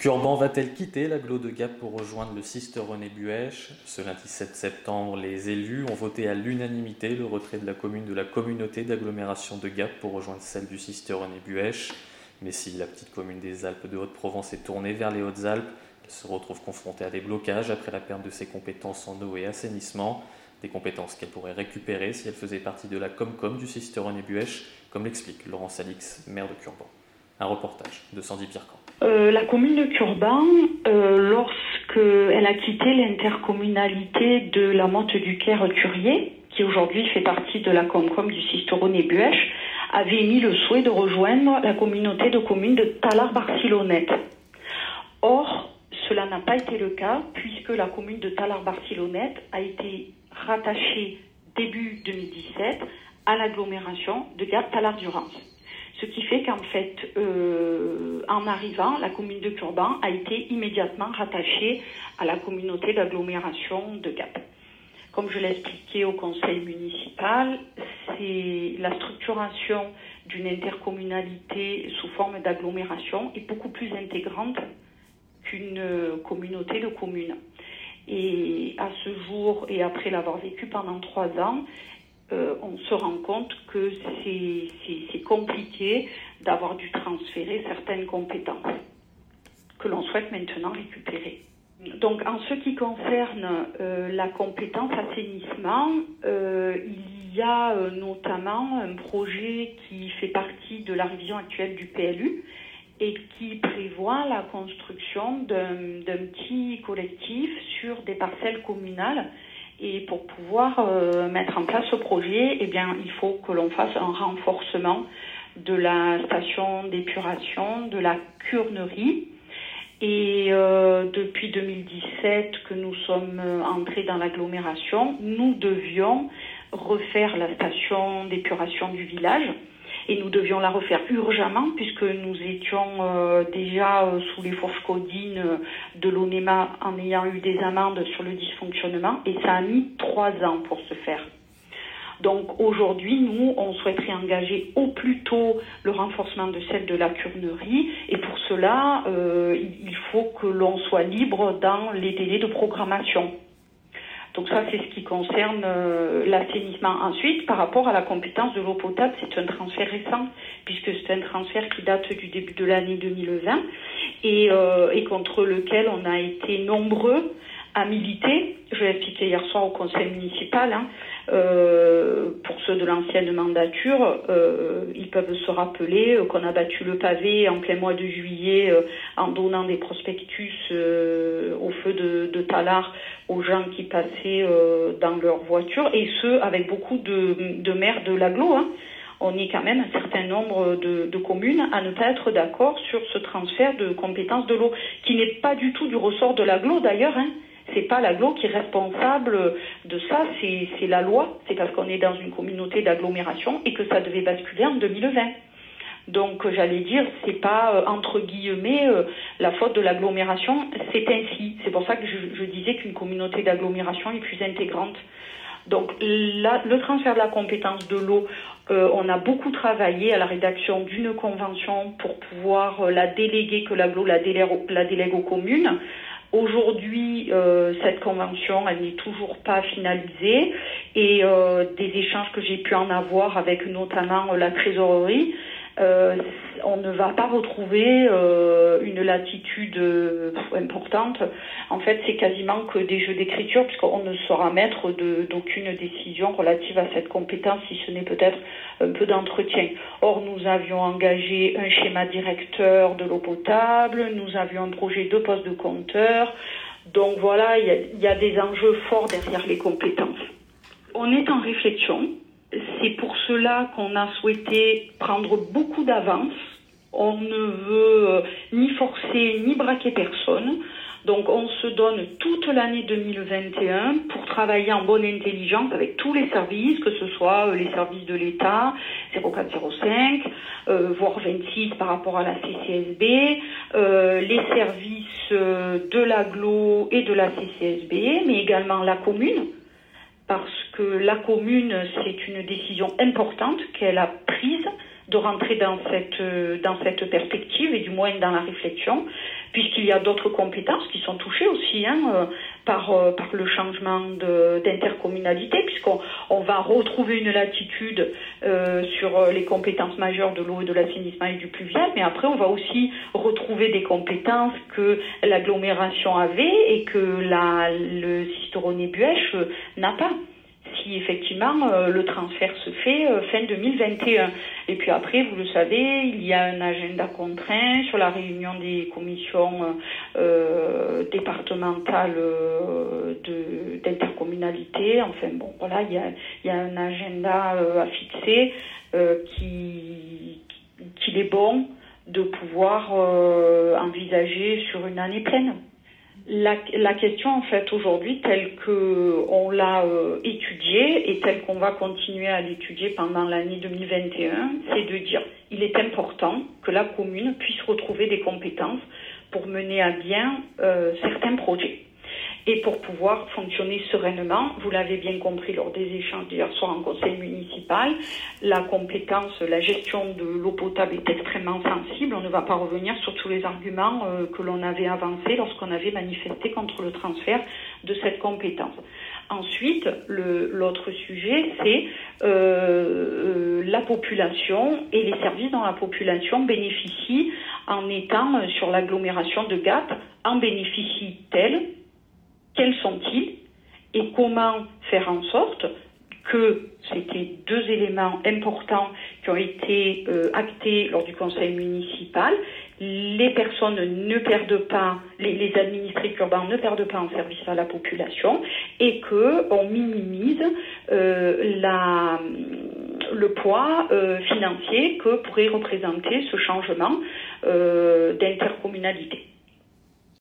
Curban va-t-elle quitter l'agglo de Gap pour rejoindre le Sister René Buèche Ce lundi 7 septembre, les élus ont voté à l'unanimité le retrait de la commune de la communauté d'agglomération de Gap pour rejoindre celle du Sister René Buèche. Mais si la petite commune des Alpes de Haute-Provence est tournée vers les Hautes-Alpes, elle se retrouve confrontée à des blocages après la perte de ses compétences en eau et assainissement, des compétences qu'elle pourrait récupérer si elle faisait partie de la Comcom du Sister René Buèche, comme l'explique Laurence Alix, maire de Curban. Un reportage de Sandy Piercamp. Euh, la commune de Curban, euh, lorsqu'elle a quitté l'intercommunalité de la Motte du Caire-Curier, qui aujourd'hui fait partie de la Comcom du Sisteron et Buèche, avait émis le souhait de rejoindre la communauté de communes de Talar-Barcelonnette. Or, cela n'a pas été le cas puisque la commune de Talar-Barcelonnette a été rattachée début 2017 à l'agglomération de Gap-Talar-Durance. Ce qui fait qu'en fait, euh, en arrivant, la commune de Curban a été immédiatement rattachée à la communauté d'agglomération de Gap. Comme je l'ai expliqué au conseil municipal, c'est la structuration d'une intercommunalité sous forme d'agglomération est beaucoup plus intégrante qu'une communauté de communes. Et à ce jour, et après l'avoir vécu pendant trois ans, euh, on se rend compte que c'est compliqué d'avoir dû transférer certaines compétences que l'on souhaite maintenant récupérer. Donc en ce qui concerne euh, la compétence assainissement, euh, il y a notamment un projet qui fait partie de la révision actuelle du PLU et qui prévoit la construction d'un petit collectif sur des parcelles communales et pour pouvoir euh, mettre en place ce projet, eh bien, il faut que l'on fasse un renforcement de la station d'épuration, de la curnerie. Et euh, depuis 2017 que nous sommes entrés dans l'agglomération, nous devions refaire la station d'épuration du village et nous devions la refaire urgemment puisque nous étions euh, déjà euh, sous les fourches codines euh, de l'ONEMA en ayant eu des amendes sur le dysfonctionnement et ça a mis trois ans pour se faire. Donc aujourd'hui, nous, on souhaiterait engager au plus tôt le renforcement de celle de la curnerie et pour cela, il faut que l'on soit libre dans les délais de programmation. Donc ça, c'est ce qui concerne euh, l'assainissement. Ensuite, par rapport à la compétence de l'eau potable, c'est un transfert récent, puisque c'est un transfert qui date du début de l'année 2020 et, euh, et contre lequel on a été nombreux à militer. Je l'ai expliqué hier soir au conseil municipal. Hein, euh, pour ceux de l'ancienne mandature, euh, ils peuvent se rappeler euh, qu'on a battu le pavé en plein mois de juillet en donnant des prospectus au feu de, de Talar aux gens qui passaient dans leur voiture, et ce, avec beaucoup de, maires de l'aglo. Hein. On est quand même un certain nombre de, de communes à ne pas être d'accord sur ce transfert de compétences de l'eau, qui n'est pas du tout du ressort de l'aglo d'ailleurs. Hein c'est pas l'aglo qui est responsable de ça, c'est la loi. C'est parce qu'on est dans une communauté d'agglomération et que ça devait basculer en 2020. Donc j'allais dire, c'est pas euh, entre guillemets euh, la faute de l'agglomération, c'est ainsi. C'est pour ça que je, disais qu'une communauté d'agglomération est plus intégrante. Donc le transfert de la compétence de l'eau, euh, on a beaucoup travaillé à la rédaction d'une convention pour pouvoir la déléguer, que l'aglo la délègue aux communes. Aujourd'hui, euh, cette convention, elle n'est toujours pas finalisée et euh, des échanges que j'ai pu en avoir avec notamment la trésorerie, euh, on ne va pas retrouver euh, une latitude euh, importante. En fait, c'est quasiment que des jeux d'écriture, puisqu'on ne sera maître d'aucune décision relative à cette compétence, si ce n'est peut-être un peu d'entretien. Or, nous avions engagé un schéma directeur de l'eau potable, nous avions un projet de poste de compteur. Donc voilà, il y a des enjeux forts derrière les compétences. On est en réflexion c'est pour cela qu'on a souhaité prendre beaucoup d'avance. On ne veut euh, ni forcer ni braquer personne. Donc on se donne toute l'année 2021 pour travailler en bonne intelligence avec tous les services, que ce soit euh, les services de l'État, 0405, euh, voire 26 par rapport à la CCSB, les services de l'AGLO et de la CCSB, mais également la commune, parce que la commune, c'est une décision importante qu'elle a prise de rentrer dans cette, dans cette perspective et du moins dans la réflexion. puisqu'il y a d'autres compétences qui sont touchées aussi hein, euh, par, euh, par le changement d'intercommunalité, puisqu'on on va retrouver une latitude euh, sur les compétences majeures de l'eau et de l'assainissement et du pluvial, mais après on va aussi retrouver des compétences que l'agglomération avait et que la, le Cisteronnet-Buèche n'a pas si effectivement euh, le transfert se fait euh, fin 2021. Et puis après, vous le savez, il y a un agenda contraint sur la réunion des commissions euh, départementales d'intercommunalité. enfin bon, voilà, il y a, il un agenda à fixer qui qu'il est bon de pouvoir envisager sur une année pleine. La, question, en fait, aujourd'hui, telle qu'on l'a euh, étudiée et telle qu'on va continuer à l'étudier pendant l'année 2021, c'est de dire il est important que la commune puisse retrouver des compétences pour mener à bien euh, certains projets et pour pouvoir fonctionner sereinement. Vous l'avez bien compris lors des échanges d'hier soir en conseil municipal, la compétence, la gestion de l'eau potable est extrêmement sensible. On ne va pas revenir sur tous les arguments euh, que l'on avait avancés lorsqu'on avait manifesté contre le transfert de cette compétence. Ensuite, l'autre sujet, c'est euh, euh, la population et les services dont la population bénéficie en étant sur l'agglomération de Gap, en bénéficie-t-elle quels sont-ils et comment faire en sorte que c'était deux éléments importants qui ont été euh, actés lors du conseil municipal. Les personnes ne perdent pas, les, administrés urbains ne perdent pas en service à la population et qu'on minimise euh, le poids euh, financier que pourrait représenter ce changement d'intercommunalité.